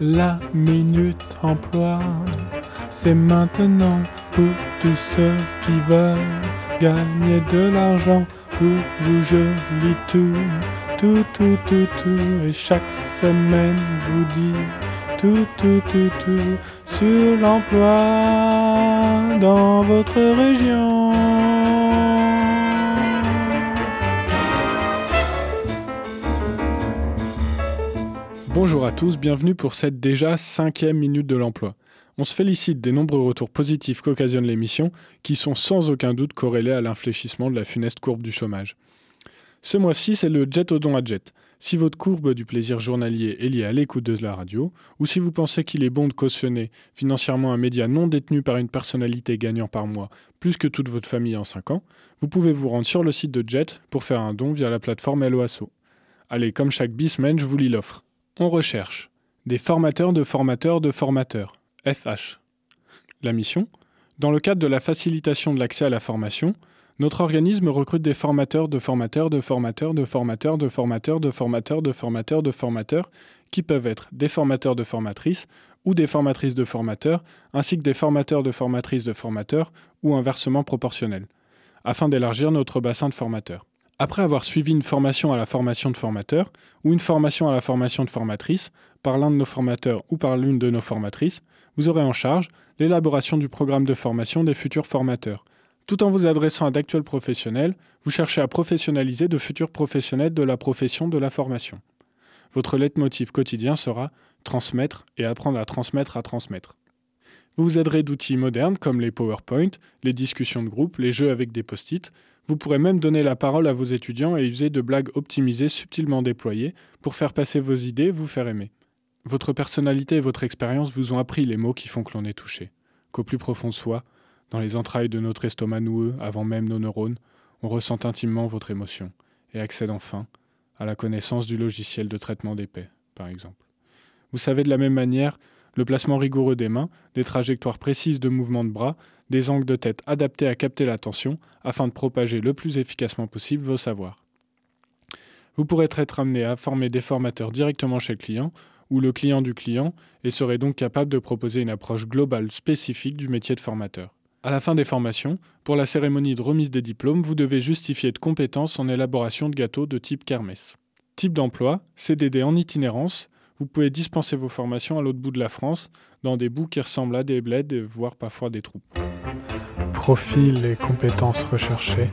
La minute emploi, c'est maintenant pour tous ceux qui veulent gagner de l'argent. Pour vous, je lis tout, tout, tout, tout, tout. Et chaque semaine, vous dit tout, tout, tout, tout sur l'emploi dans votre région. Bonjour à tous, bienvenue pour cette déjà cinquième minute de l'emploi. On se félicite des nombreux retours positifs qu'occasionne l'émission, qui sont sans aucun doute corrélés à l'infléchissement de la funeste courbe du chômage. Ce mois-ci, c'est le jet au don à jet. Si votre courbe du plaisir journalier est liée à l'écoute de la radio, ou si vous pensez qu'il est bon de cautionner financièrement un média non détenu par une personnalité gagnant par mois plus que toute votre famille en 5 ans, vous pouvez vous rendre sur le site de Jet pour faire un don via la plateforme LOASO. Allez, comme chaque bisemaine, je vous lis l'offre. On recherche des formateurs de formateurs de formateurs, FH. La mission Dans le cadre de la facilitation de l'accès à la formation, notre organisme recrute des formateurs de formateurs de formateurs de formateurs de formateurs de formateurs de formateurs de formateurs qui peuvent être des formateurs de formatrices ou des formatrices de formateurs, ainsi que des formateurs de formatrices de formateurs ou inversement proportionnel, afin d'élargir notre bassin de formateurs. Après avoir suivi une formation à la formation de formateur ou une formation à la formation de formatrice par l'un de nos formateurs ou par l'une de nos formatrices, vous aurez en charge l'élaboration du programme de formation des futurs formateurs. Tout en vous adressant à d'actuels professionnels, vous cherchez à professionnaliser de futurs professionnels de la profession de la formation. Votre leitmotiv quotidien sera transmettre et apprendre à transmettre à transmettre. Vous vous aiderez d'outils modernes comme les PowerPoint, les discussions de groupe, les jeux avec des post-it, vous pourrez même donner la parole à vos étudiants et user de blagues optimisées subtilement déployées pour faire passer vos idées, vous faire aimer. Votre personnalité et votre expérience vous ont appris les mots qui font que l'on est touché. Qu'au plus profond de soi, dans les entrailles de notre estomac noueux, avant même nos neurones, on ressent intimement votre émotion et accède enfin à la connaissance du logiciel de traitement d'épais, par exemple. Vous savez de la même manière le placement rigoureux des mains, des trajectoires précises de mouvement de bras, des angles de tête adaptés à capter l'attention afin de propager le plus efficacement possible vos savoirs. Vous pourrez être amené à former des formateurs directement chez le client ou le client du client et serez donc capable de proposer une approche globale spécifique du métier de formateur. À la fin des formations, pour la cérémonie de remise des diplômes, vous devez justifier de compétences en élaboration de gâteaux de type kermesse. Type d'emploi, CDD en itinérance, vous pouvez dispenser vos formations à l'autre bout de la France, dans des bouts qui ressemblent à des bleds, voire parfois des troupes. Profil et compétences recherchées.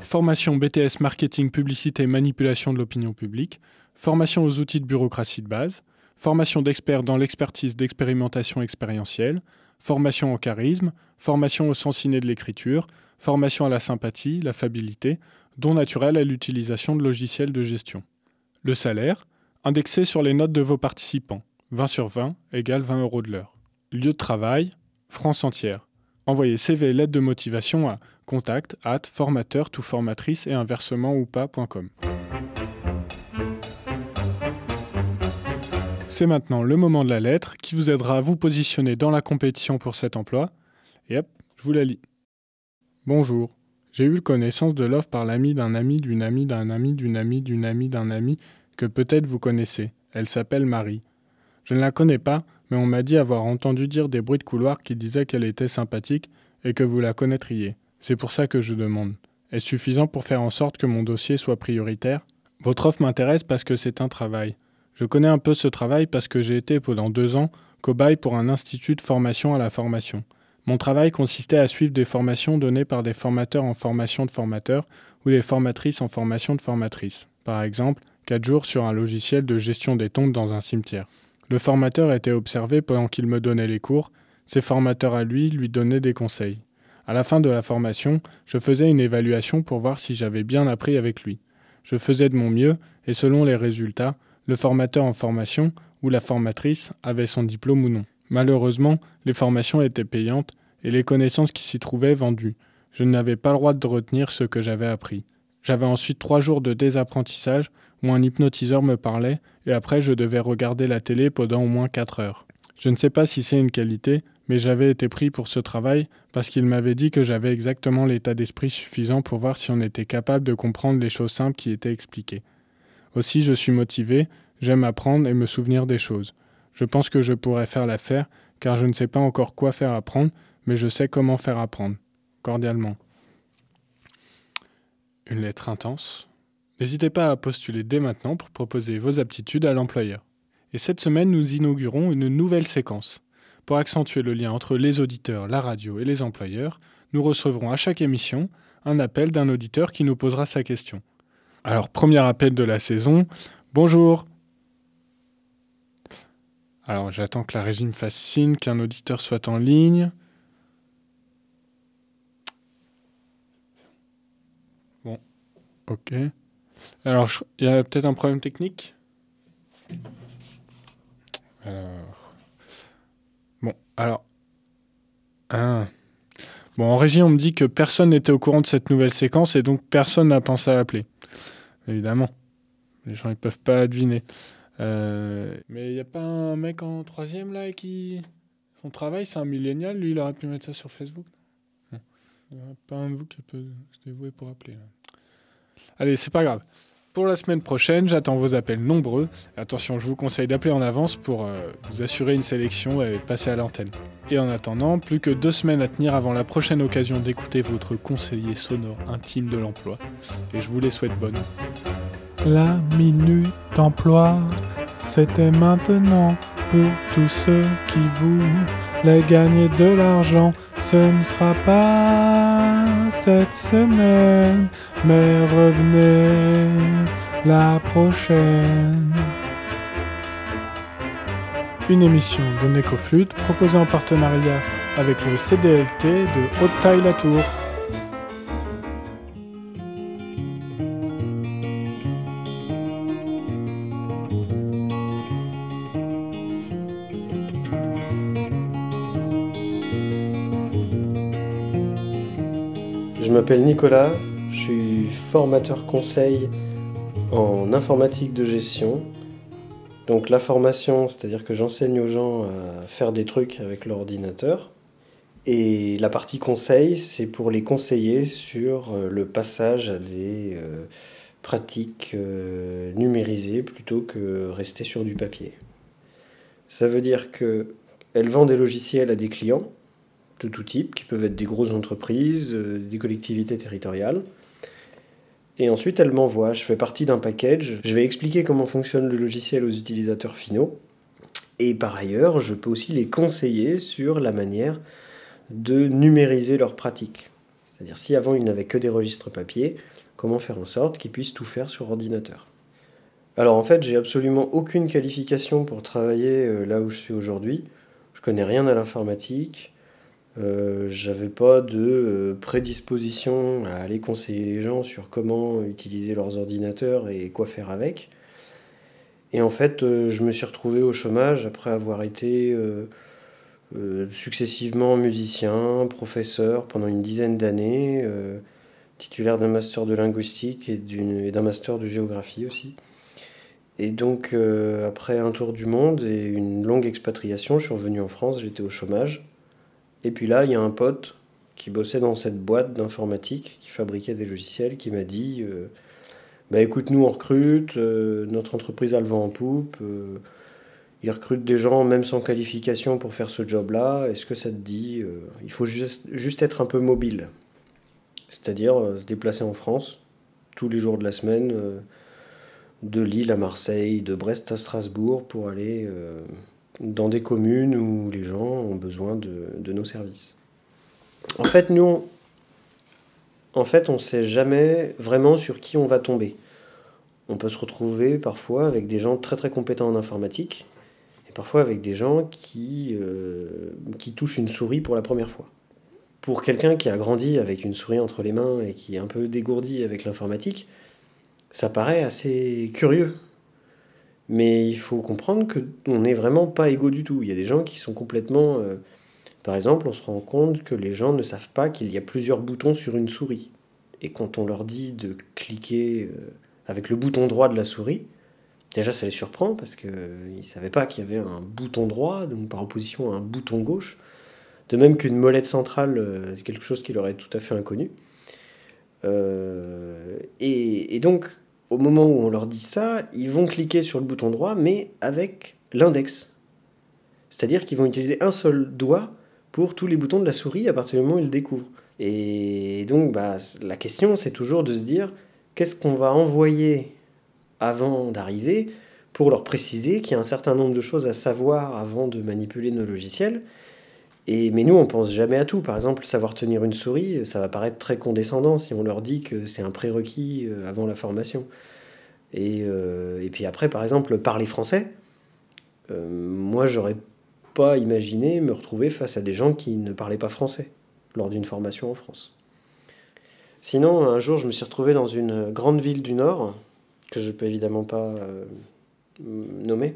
Formation BTS Marketing, Publicité, Manipulation de l'opinion publique. Formation aux outils de bureaucratie de base. Formation d'experts dans l'expertise d'expérimentation expérientielle. Formation au charisme. Formation au sens inné de l'écriture. Formation à la sympathie, l'affabilité. Don naturel à l'utilisation de logiciels de gestion. Le salaire Indexé sur les notes de vos participants. 20 sur 20 égale 20 euros de l'heure. Lieu de travail, France entière. Envoyez CV et lettre de motivation à contact at formateur tout formatrice et inversement ou pas.com. C'est maintenant le moment de la lettre qui vous aidera à vous positionner dans la compétition pour cet emploi. Et hop, je vous la lis. Bonjour. J'ai eu connaissance de l'offre par l'ami d'un ami d'une amie d'un ami d'une amie d'une amie d'un ami que peut-être vous connaissez. Elle s'appelle Marie. Je ne la connais pas, mais on m'a dit avoir entendu dire des bruits de couloir qui disaient qu'elle était sympathique et que vous la connaîtriez. C'est pour ça que je demande. Est-ce suffisant pour faire en sorte que mon dossier soit prioritaire? Votre offre m'intéresse parce que c'est un travail. Je connais un peu ce travail parce que j'ai été pendant deux ans cobaye pour un institut de formation à la formation. Mon travail consistait à suivre des formations données par des formateurs en formation de formateurs ou des formatrices en formation de formatrices. Par exemple, 4 jours sur un logiciel de gestion des tombes dans un cimetière. Le formateur était observé pendant qu'il me donnait les cours, ses formateurs à lui lui donnaient des conseils. À la fin de la formation, je faisais une évaluation pour voir si j'avais bien appris avec lui. Je faisais de mon mieux et selon les résultats, le formateur en formation ou la formatrice avait son diplôme ou non. Malheureusement, les formations étaient payantes et les connaissances qui s'y trouvaient vendues. Je n'avais pas le droit de retenir ce que j'avais appris. J'avais ensuite trois jours de désapprentissage où un hypnotiseur me parlait et après je devais regarder la télé pendant au moins quatre heures. Je ne sais pas si c'est une qualité, mais j'avais été pris pour ce travail parce qu'il m'avait dit que j'avais exactement l'état d'esprit suffisant pour voir si on était capable de comprendre les choses simples qui étaient expliquées. Aussi je suis motivé, j'aime apprendre et me souvenir des choses. Je pense que je pourrais faire l'affaire, car je ne sais pas encore quoi faire apprendre, mais je sais comment faire apprendre. Cordialement. Une lettre intense. N'hésitez pas à postuler dès maintenant pour proposer vos aptitudes à l'employeur. Et cette semaine, nous inaugurons une nouvelle séquence. Pour accentuer le lien entre les auditeurs, la radio et les employeurs, nous recevrons à chaque émission un appel d'un auditeur qui nous posera sa question. Alors, premier appel de la saison. Bonjour. Alors, j'attends que la régie me fasse signe qu'un auditeur soit en ligne. Ok. Alors, il y a peut-être un problème technique? Alors. Bon, alors. Ah. Bon, en régie, on me dit que personne n'était au courant de cette nouvelle séquence et donc personne n'a pensé à appeler. Évidemment. Les gens, ils peuvent pas deviner. Euh, mais il n'y a pas un mec en troisième là qui. Son travail, c'est un millénial. Lui, il aurait pu mettre ça sur Facebook? Il n'y a pas un de vous qui peut se dévouer pour appeler. Allez, c'est pas grave. Pour la semaine prochaine, j'attends vos appels nombreux. Attention, je vous conseille d'appeler en avance pour euh, vous assurer une sélection et passer à l'antenne. Et en attendant, plus que deux semaines à tenir avant la prochaine occasion d'écouter votre conseiller sonore intime de l'emploi. Et je vous les souhaite bonnes. La minute emploi, c'était maintenant pour tous ceux qui voulaient gagner de l'argent. Ce ne sera pas cette semaine, mais revenez la prochaine. Une émission de Necoflute proposée en partenariat avec le CDLT de Haute-Taille-la-Tour. M'appelle Nicolas, je suis formateur conseil en informatique de gestion. Donc la formation, c'est-à-dire que j'enseigne aux gens à faire des trucs avec l'ordinateur. Et la partie conseil, c'est pour les conseiller sur euh, le passage à des euh, pratiques euh, numérisées plutôt que rester sur du papier. Ça veut dire qu'elle vend des logiciels à des clients de tout type, qui peuvent être des grosses entreprises, euh, des collectivités territoriales. Et ensuite, elle m'envoie. Je fais partie d'un package. Je vais expliquer comment fonctionne le logiciel aux utilisateurs finaux. Et par ailleurs, je peux aussi les conseiller sur la manière de numériser leurs pratiques. C'est-à-dire, si avant ils n'avaient que des registres papier, comment faire en sorte qu'ils puissent tout faire sur ordinateur. Alors en fait, j'ai absolument aucune qualification pour travailler euh, là où je suis aujourd'hui. Je connais rien à l'informatique. Euh, j'avais pas de euh, prédisposition à aller conseiller les gens sur comment utiliser leurs ordinateurs et quoi faire avec. Et en fait, euh, je me suis retrouvé au chômage après avoir été successivement musicien, professeur pendant une dizaine d'années, titulaire d'un master de linguistique et d'un master de géographie aussi. Et donc, après un tour du monde et une longue expatriation, je suis revenu en France, j'étais au chômage. Et puis là, il y a un pote qui bossait dans cette boîte d'informatique qui fabriquait des logiciels qui m'a dit euh, Bah écoute, nous on recrute, euh, notre entreprise a le vent en poupe, euh, ils recrutent des gens même sans qualification pour faire ce job-là. Est-ce que ça te dit Il faut juste, juste être un peu mobile, c'est-à-dire se déplacer en France tous les jours de la semaine, de Lille à Marseille, de Brest à Strasbourg pour aller dans des communes où les gens ont besoin de, nos services. En fait, nous, on, en fait, on ne sait jamais vraiment sur qui on va tomber. On peut se retrouver parfois avec des gens très très compétents en informatique et parfois avec des gens qui, euh, qui touchent une souris pour la première fois. Pour quelqu'un qui a grandi avec une souris entre les mains et qui est un peu dégourdi avec l'informatique, ça paraît assez curieux mais il faut comprendre qu'on n'est vraiment pas égaux du tout. Il y a des gens qui sont complètement... Euh, par exemple, on se rend compte que les gens ne savent pas qu'il y a plusieurs boutons sur une souris. Et quand on leur dit de cliquer euh, avec le bouton droit de la souris, déjà ça les surprend parce qu'ils ne savaient pas qu'il y avait un bouton droit, donc par opposition à un bouton gauche. De même qu'une molette centrale, euh, c'est quelque chose qui leur est tout à fait inconnu. et, et donc, au moment où on leur dit ça, ils vont cliquer sur le bouton droit, mais avec l'index. C'est-à-dire qu'ils vont utiliser un seul doigt pour tous les boutons de la souris à partir du moment où ils le découvrent. Et donc, bah, la question, c'est toujours de se dire qu'est-ce qu'on va envoyer avant d'arriver pour leur préciser qu'il y a un certain nombre de choses à savoir avant de manipuler nos logiciels. Et, mais nous, on pense jamais à tout. Par exemple, savoir tenir une souris, ça va paraître très condescendant si on leur dit que c'est un prérequis euh, avant la formation. Et, euh, et, puis après, par exemple, parler français. Euh, moi, j'aurais pas imaginé me retrouver face à des gens qui ne parlaient pas français lors d'une formation en France. Sinon, un jour, je me suis retrouvé dans une grande ville du Nord, que je ne peux évidemment pas euh, nommer,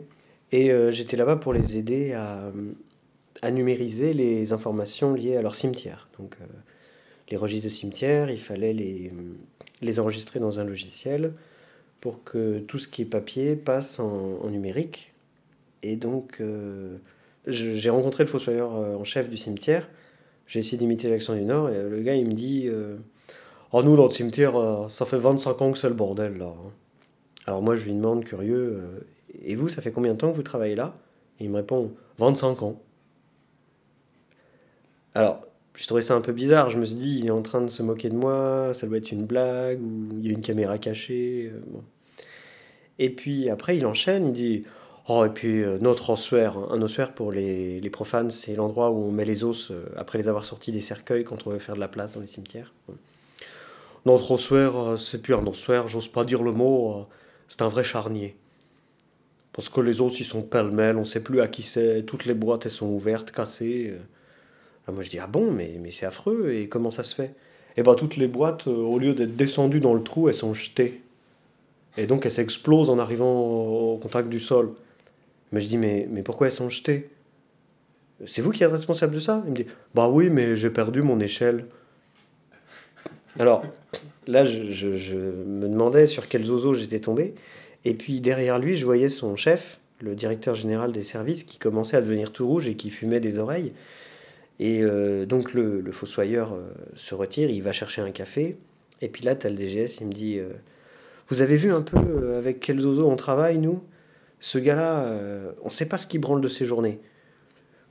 et j'étais là-bas pour les aider à, à, numériser les informations liées à leur cimetière. Donc, euh, les registres de cimetière, il fallait les, les enregistrer dans un logiciel pour que tout ce qui est papier passe en, numérique. Et donc, j'ai rencontré le fossoyeur en chef du cimetière j'ai essayé d'imiter l'accent du Nord et le gars il me dit euh, Oh, nous, dans le cimetière, euh, ça fait 25 ans que c'est le bordel là. Alors moi je lui demande, curieux, euh, Et vous, ça fait combien de temps que vous travaillez là? Il me répond 25 ans. Alors, je trouvais ça un peu bizarre. Je me suis dit, il est en train de se moquer de moi, ça doit être une blague, ou il y a une caméra cachée. Et puis après, il enchaîne, il dit Oh, et puis euh, notre ossuaire, un ossuaire pour les, les profanes, c'est l'endroit où on met les os euh, après les avoir sortis des cercueils quand on veut faire de la place dans les cimetières. Notre ossuaire, euh, c'est plus un ossuaire, j'ose pas dire le mot, c'est un vrai charnier. Parce que les os, ils sont pêle-mêle, on sait plus à qui c'est, toutes les boîtes, elles sont ouvertes, cassées. Moi, je dis, ah bon, mais, mais c'est affreux, et comment ça se fait? Eh bien, toutes les boîtes, au lieu d'être descendues dans le trou, elles sont jetées. Et donc, elles s'explosent en arrivant au contact du sol. Mais je dis, mais, mais pourquoi elles sont jetées? C'est vous qui êtes responsable de ça? Il me dit, bah oui, mais j'ai perdu mon échelle. Alors, là, je, je, me demandais sur quel zozo j'étais tombé. Et puis derrière lui, je voyais son chef, le directeur général des services, qui commençait à devenir tout rouge et qui fumait des oreilles. Et euh, donc le, fossoyeur euh, se retire, il va chercher un café. Et puis là, tu as le DGS, il me dit euh, Vous avez vu un peu avec quel zozo on travaille, nous? Ce gars-là, on ne sait pas ce qu'il branle de ses journées.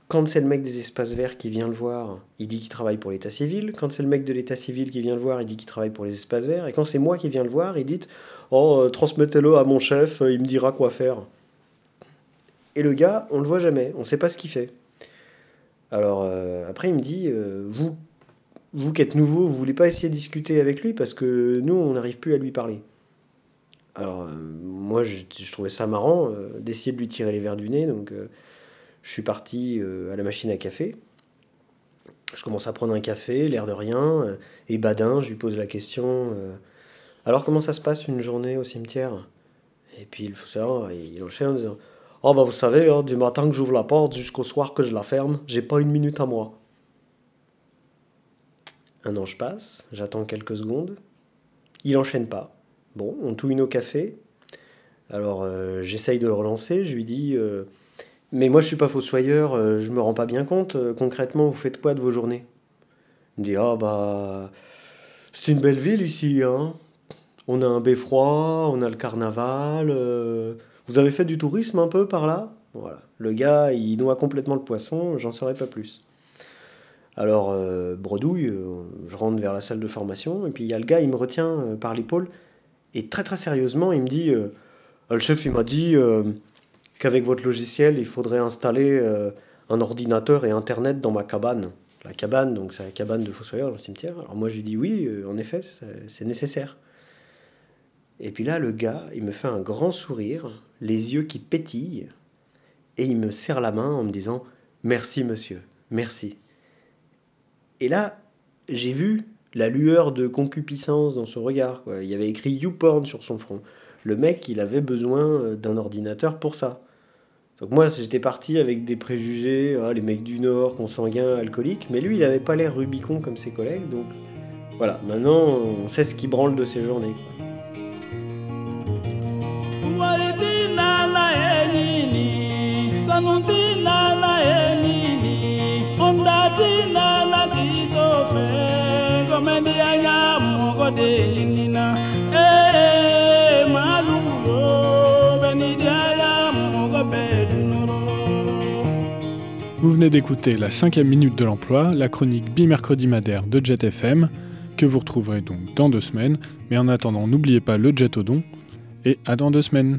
Quand c'est le mec des espaces verts qui vient le voir, il dit qu'il travaille pour l'état civil. Quand c'est le mec de l'état civil qui vient le voir, il dit qu'il travaille pour les espaces verts. Et quand c'est moi qui viens le voir, il dit Oh, transmettez-le à mon chef, il me dira quoi faire. Et le gars, on le voit jamais, on ne sait pas ce qu'il fait. Alors après, il me dit Vous, vous qui êtes nouveau, vous voulez pas essayer de discuter avec lui parce que nous, on n'arrive plus à lui parler. Alors, euh, moi, je, trouvais ça marrant euh, d'essayer de lui tirer les verres du nez. Donc, euh, je suis parti à la machine à café. Je commence à prendre un café, l'air de rien. et badin, je lui pose la question Alors, comment ça se passe une journée au cimetière? Et puis, il faut il enchaîne en disant Oh, bah, vous savez, hein, du matin que j'ouvre la porte jusqu'au soir que je la ferme, j'ai pas une minute à moi. Un ange passe, j'attends quelques secondes. Il enchaîne pas. Bon, on touille nos cafés. Alors euh, j'essaye de le relancer, je lui dis euh, Mais moi je suis pas fossoyeur, euh, je me rends pas bien compte. concrètement, vous faites quoi de vos journées? Il me dit Ah bah c'est une belle ville ici, hein. On a un beffroi, on a le carnaval. Vous avez fait du tourisme un peu par là? Voilà. Le gars, il noie complètement le poisson, j'en saurais pas plus. Alors, bredouille, je rentre vers la salle de formation, et puis il y a le gars, il me retient par l'épaule. Et très très sérieusement, il me dit, euh, le chef il m'a dit euh, qu'avec votre logiciel, il faudrait installer euh, un ordinateur et Internet dans ma cabane. La cabane, donc c'est la cabane de Fossoyeur dans le cimetière. Alors moi je lui dis oui, en effet, c'est nécessaire. Et puis là, le gars, il me fait un grand sourire, les yeux qui pétillent, et il me serre la main en me disant Merci monsieur, merci. Et là, j'ai vu la lueur de concupiscence dans son regard. Il y avait écrit YouPorn sur son front. Le mec, il avait besoin euh, d'un ordinateur pour ça. Donc moi, j'étais parti avec des préjugés, ah, les mecs du Nord, consanguins, alcooliques, mais lui, il n'avait pas l'air Rubicon comme ses collègues, donc voilà, maintenant, on sait ce qui branle de ses journées. Vous venez d'écouter la cinquième minute de l'emploi, la chronique bimercredi madère de Jet FM, que vous retrouverez donc dans deux semaines. Mais en attendant, n'oubliez pas le Jet au et à dans deux semaines.